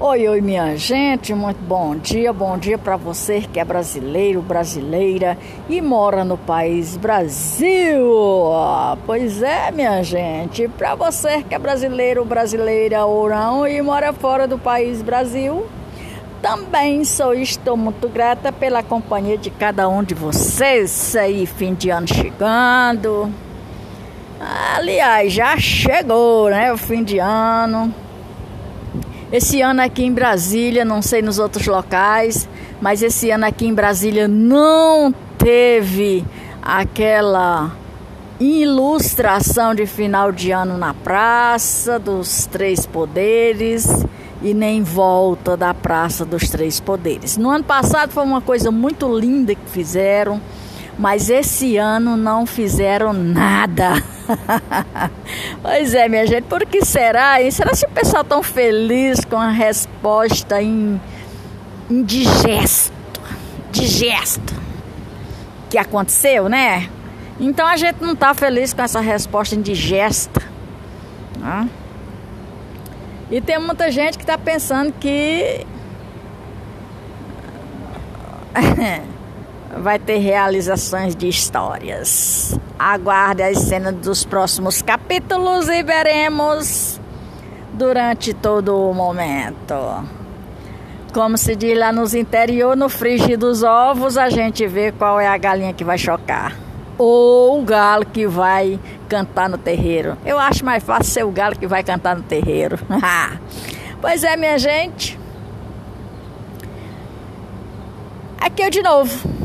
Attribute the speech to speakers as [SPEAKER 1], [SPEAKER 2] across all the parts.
[SPEAKER 1] Oi, oi, minha gente, muito bom dia. Bom dia para você que é brasileiro, brasileira e mora no país Brasil. Pois é, minha gente, para você que é brasileiro, brasileira ou não e mora fora do país Brasil, também sou estou muito grata pela companhia de cada um de vocês aí, fim de ano chegando. Aliás, já chegou, né, o fim de ano. Esse ano aqui em Brasília, não sei nos outros locais, mas esse ano aqui em Brasília não teve aquela ilustração de final de ano na praça dos três poderes e nem volta da praça dos três poderes. No ano passado foi uma coisa muito linda que fizeram, mas esse ano não fizeram nada. pois é, minha gente, por que será? E será se o pessoal tão feliz com a resposta em, indigesto, digesto que aconteceu, né? Então a gente não tá feliz com essa resposta indigesta. Né? E tem muita gente que está pensando que vai ter realizações de histórias. Aguarde as cenas dos próximos capítulos e veremos durante todo o momento. Como se diz lá nos interior, no frigir dos ovos, a gente vê qual é a galinha que vai chocar. Ou o galo que vai cantar no terreiro. Eu acho mais fácil ser o galo que vai cantar no terreiro. pois é, minha gente. Aqui eu de novo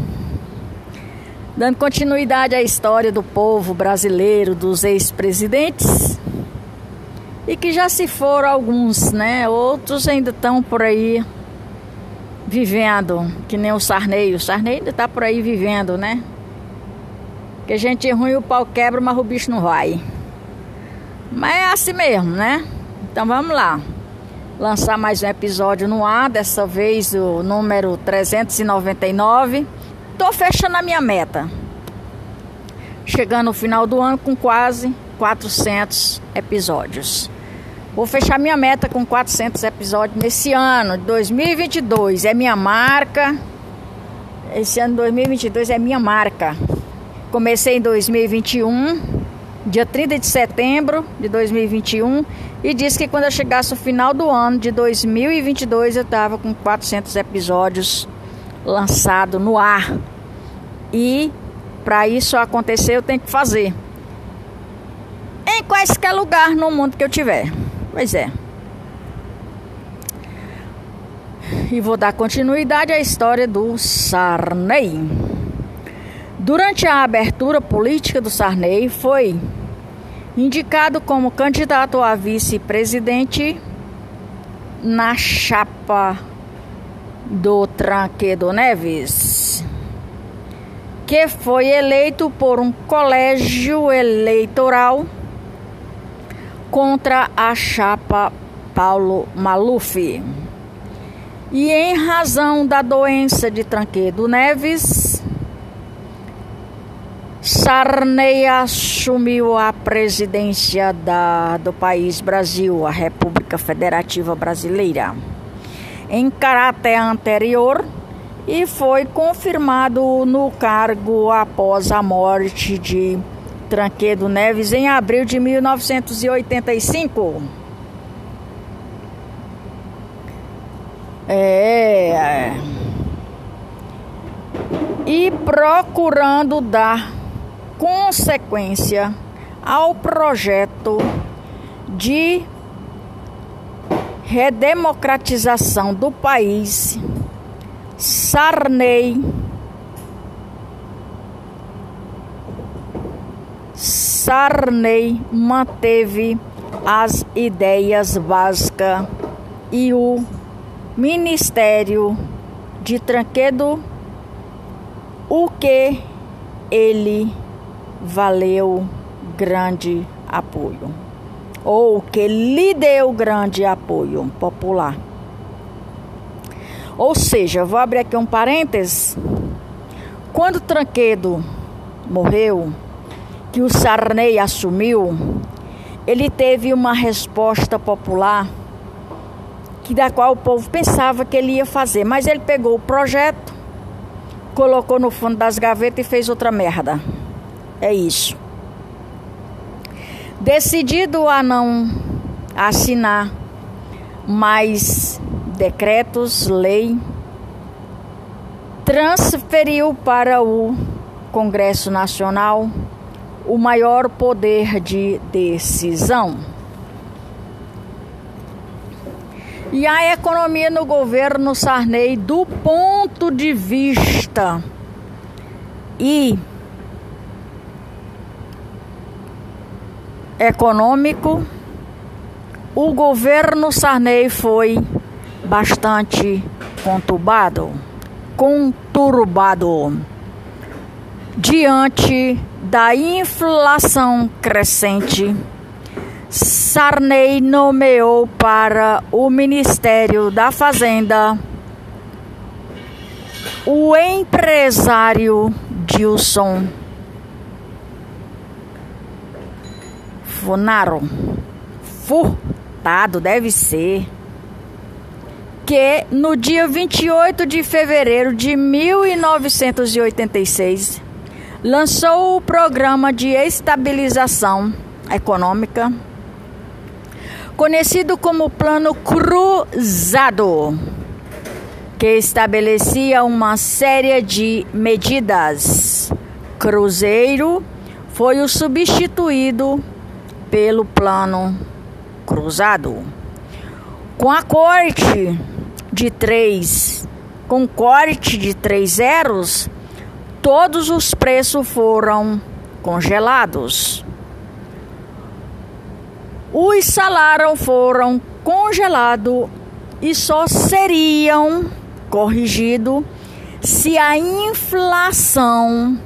[SPEAKER 1] dando continuidade à história do povo brasileiro, dos ex-presidentes, e que já se foram alguns, né? Outros ainda estão por aí vivendo, que nem o Sarney. O Sarney ainda está por aí vivendo, né? Que a gente ruim, o pau quebra, mas o bicho não vai. Mas é assim mesmo, né? Então vamos lá. Lançar mais um episódio no ar, dessa vez o número 399 Tô fechando a minha meta. Chegando no final do ano com quase 400 episódios. Vou fechar minha meta com 400 episódios nesse ano de 2022. É minha marca. Esse ano 2022 é minha marca. Comecei em 2021, dia 30 de setembro de 2021, e disse que quando eu chegasse ao final do ano de 2022 eu estava com 400 episódios lançado no ar. E para isso acontecer, eu tenho que fazer. Em quaisquer lugar no mundo que eu tiver. Pois é. E vou dar continuidade à história do Sarney. Durante a abertura política do Sarney, foi indicado como candidato a vice-presidente na chapa do Tranquedo Neves, que foi eleito por um colégio eleitoral contra a chapa Paulo Maluf. E em razão da doença de Tranquedo Neves, Sarney assumiu a presidência da, do país Brasil, a República Federativa Brasileira em caráter anterior e foi confirmado no cargo após a morte de Tranquedo Neves em abril de 1985. É. E procurando dar consequência ao projeto de redemocratização do país, Sarney Sarney manteve as ideias básicas e o Ministério de Tranquedo, o que ele valeu grande apoio ou que lhe deu grande apoio popular. Ou seja, vou abrir aqui um parênteses. Quando Tranquedo morreu, que o Sarney assumiu, ele teve uma resposta popular que da qual o povo pensava que ele ia fazer, mas ele pegou o projeto, colocou no fundo das gavetas e fez outra merda. É isso. Decidido a não assinar mais decretos, lei, transferiu para o Congresso Nacional o maior poder de decisão. E a economia no governo Sarney, do ponto de vista e econômico, o governo Sarney foi bastante conturbado, conturbado diante da inflação crescente. Sarney nomeou para o Ministério da Fazenda o empresário Dilson Funaro. Furtado deve ser. Que no dia 28 de fevereiro de 1986 lançou o programa de estabilização econômica conhecido como Plano Cruzado, que estabelecia uma série de medidas. Cruzeiro foi o substituído pelo Plano Cruzado. Com a corte de três, com corte de três zeros, todos os preços foram congelados. Os salários foram congelados e só seriam corrigidos se a inflação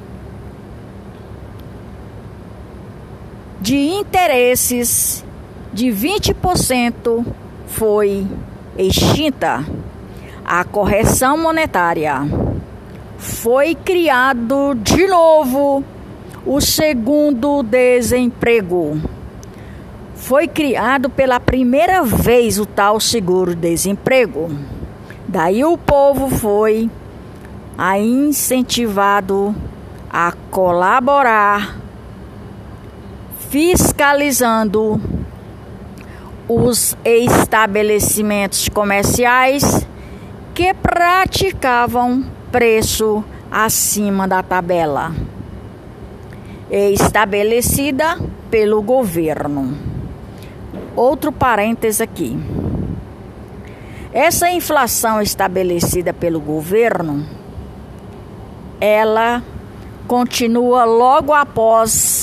[SPEAKER 1] de interesses de 20% foi extinta. A correção monetária foi criado de novo o segundo desemprego foi criado pela primeira vez o tal seguro-desemprego. Daí o povo foi incentivado a colaborar, fiscalizando os estabelecimentos comerciais que praticavam preço acima da tabela estabelecida pelo governo. Outro parênteses aqui. Essa inflação estabelecida pelo governo, ela continua logo após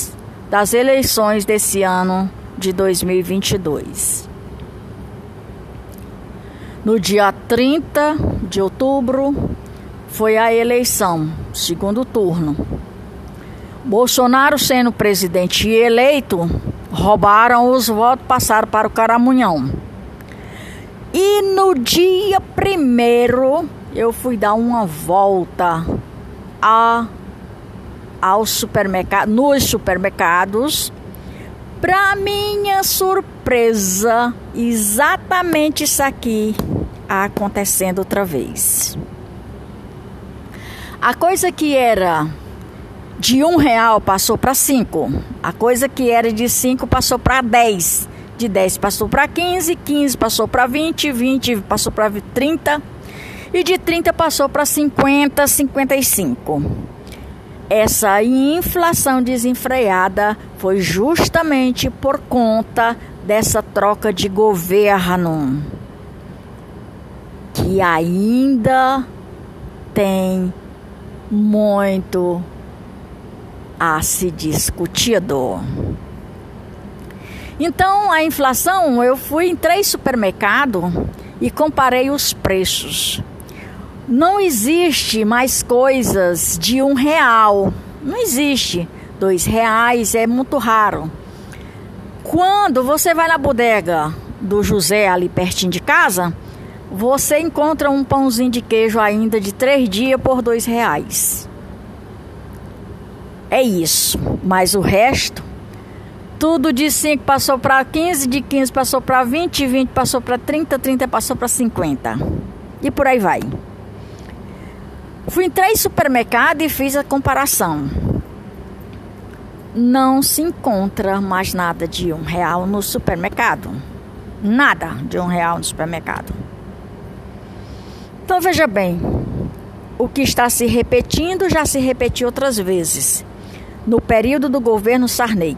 [SPEAKER 1] das eleições desse ano de 2022. No dia 30 de outubro foi a eleição, segundo turno. Bolsonaro sendo presidente eleito, roubaram os votos, passaram para o Caramunhão. E no dia primeiro eu fui dar uma volta a, ao supermercado, nos supermercados. Para minha surpresa, exatamente isso aqui acontecendo outra vez. A coisa que era de um real passou para cinco. A coisa que era de cinco passou para dez. De dez passou para quinze, quinze passou para vinte, vinte passou para trinta e de trinta passou para cinquenta, cinquenta e cinco. Essa inflação desenfreada foi justamente por conta dessa troca de governo que ainda tem muito a se discutido. Então, a inflação, eu fui em três supermercados e comparei os preços. Não existe mais coisas de um real. Não existe. Dois reais é muito raro. Quando você vai na bodega do José ali pertinho de casa, você encontra um pãozinho de queijo ainda de três dias por dois reais. É isso. Mas o resto, Tudo de 5 passou para 15, de 15 passou para 20, 20 passou para 30, 30 passou para 50. E por aí vai. Fui em três supermercados e fiz a comparação. Não se encontra mais nada de um real no supermercado. Nada de um real no supermercado. Então veja bem, o que está se repetindo já se repetiu outras vezes, no período do governo Sarney.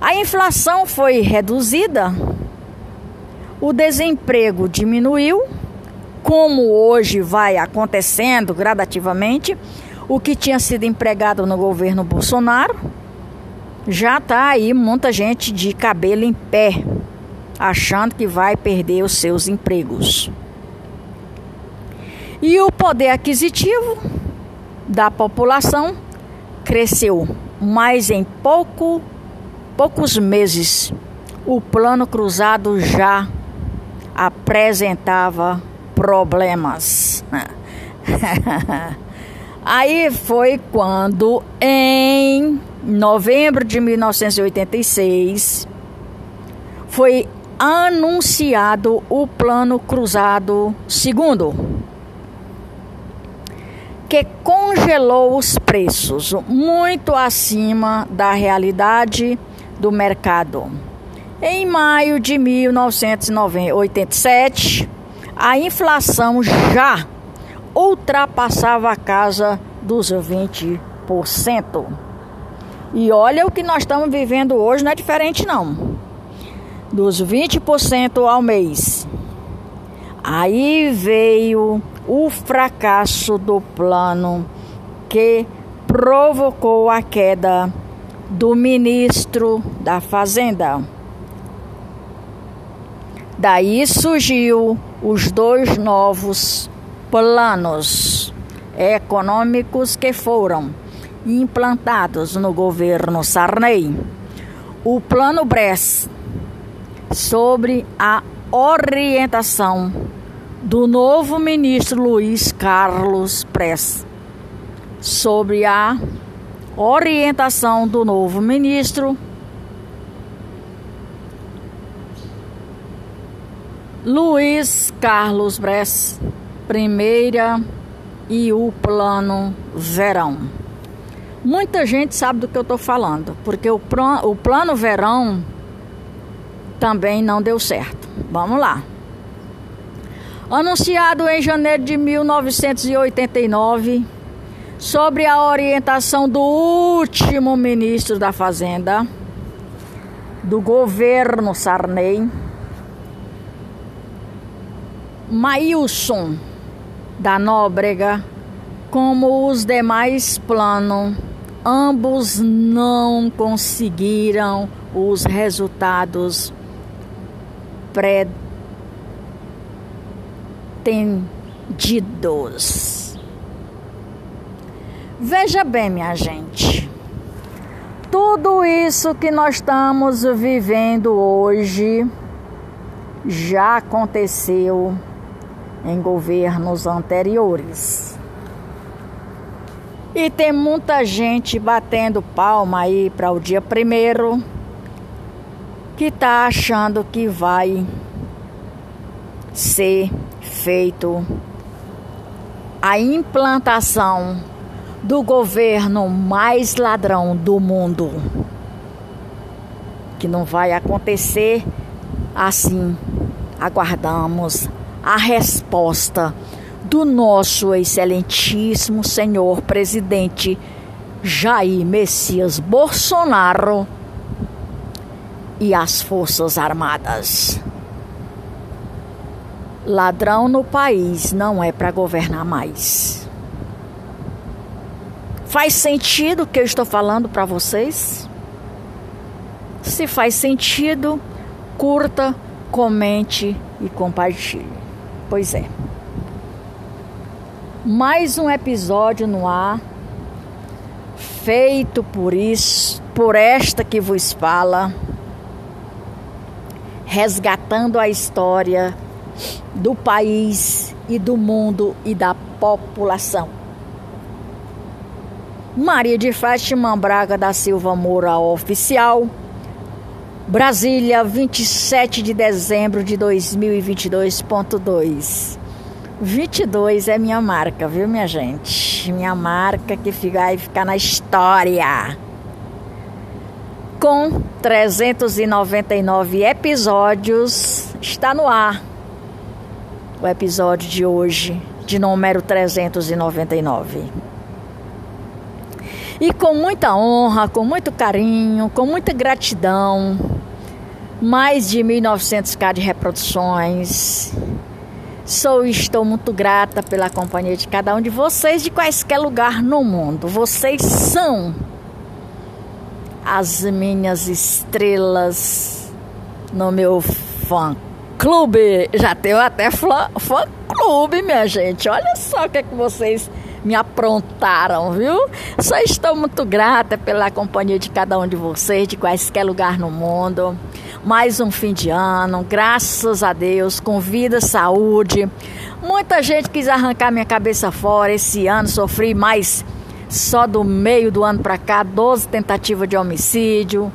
[SPEAKER 1] A inflação foi reduzida, o desemprego diminuiu, como hoje vai acontecendo gradativamente, o que tinha sido empregado no governo Bolsonaro já está aí muita gente de cabelo em pé, achando que vai perder os seus empregos. E o poder aquisitivo da população cresceu, mas em pouco, poucos meses o plano cruzado já apresentava problemas. Aí foi quando, em novembro de 1986, foi anunciado o Plano Cruzado Segundo que congelou os preços muito acima da realidade do mercado. Em maio de 1987, a inflação já ultrapassava a casa dos 20%. E olha o que nós estamos vivendo hoje, não é diferente não. Dos 20% ao mês. Aí veio o fracasso do plano que provocou a queda do ministro da Fazenda. Daí surgiu os dois novos planos econômicos que foram implantados no governo Sarney. O Plano Bress sobre a orientação do novo ministro Luiz Carlos Press sobre a orientação do novo ministro Luiz Carlos Bress, primeira e o plano verão. Muita gente sabe do que eu estou falando, porque o, o plano verão também não deu certo. Vamos lá. Anunciado em janeiro de 1989, sobre a orientação do último ministro da Fazenda, do governo Sarney, Maílson da Nóbrega, como os demais planos, ambos não conseguiram os resultados pretendidos. Veja bem, minha gente, tudo isso que nós estamos vivendo hoje já aconteceu em governos anteriores. E tem muita gente batendo palma aí para o dia primeiro que está achando que vai ser feito a implantação do governo mais ladrão do mundo. Que não vai acontecer assim. Aguardamos a resposta do nosso excelentíssimo senhor presidente Jair Messias Bolsonaro e as Forças Armadas. Ladrão no país não é para governar mais. Faz sentido o que eu estou falando para vocês? Se faz sentido, curta, comente e compartilhe. Pois é. Mais um episódio no ar, feito por isso, por esta que vos fala, resgatando a história do país e do mundo e da população. Maria de Fátima Braga da Silva Moura Oficial, Brasília, 27 de dezembro de 2022.2. 22 é minha marca, viu, minha gente? Minha marca que vai ficar na história. Com 399 episódios, está no ar o episódio de hoje, de número 399. E com muita honra, com muito carinho, com muita gratidão, mais de 1.900k de reproduções. Sou e estou muito grata pela companhia de cada um de vocês, de quaisquer lugar no mundo. Vocês são as minhas estrelas no meu fã clube. Já tenho até fã, fã clube, minha gente. Olha só o que, é que vocês me aprontaram, viu? Só estou muito grata pela companhia de cada um de vocês, de quaisquer lugar no mundo. Mais um fim de ano, graças a Deus, com vida, saúde. Muita gente quis arrancar minha cabeça fora. Esse ano sofri mais só do meio do ano para cá, 12 tentativas de homicídio,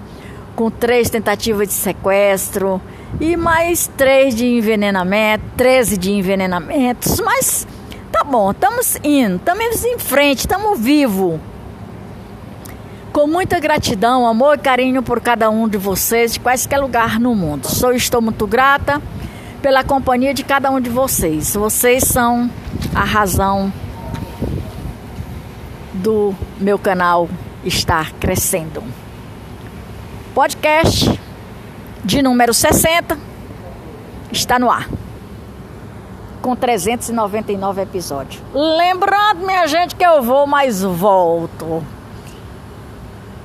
[SPEAKER 1] com três tentativas de sequestro e mais três de envenenamento, 13 de envenenamentos, mas Tá bom, estamos indo, estamos em frente, estamos vivos. Com muita gratidão, amor e carinho por cada um de vocês, de quaisquer lugar no mundo. Sou estou muito grata pela companhia de cada um de vocês. Vocês são a razão do meu canal estar crescendo. Podcast de número 60 está no ar com 399 episódios. Lembrando, minha gente, que eu vou, mas volto.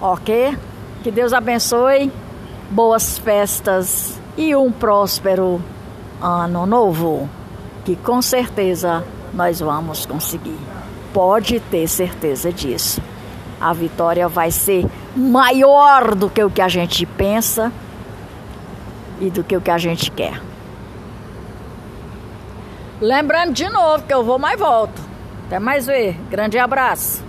[SPEAKER 1] Ok? Que Deus abençoe, boas festas e um próspero ano novo. Que com certeza nós vamos conseguir. Pode ter certeza disso. A vitória vai ser maior do que o que a gente pensa e do que o que a gente quer. Lembrando de novo que eu vou mais volto. Até mais ver. Grande abraço.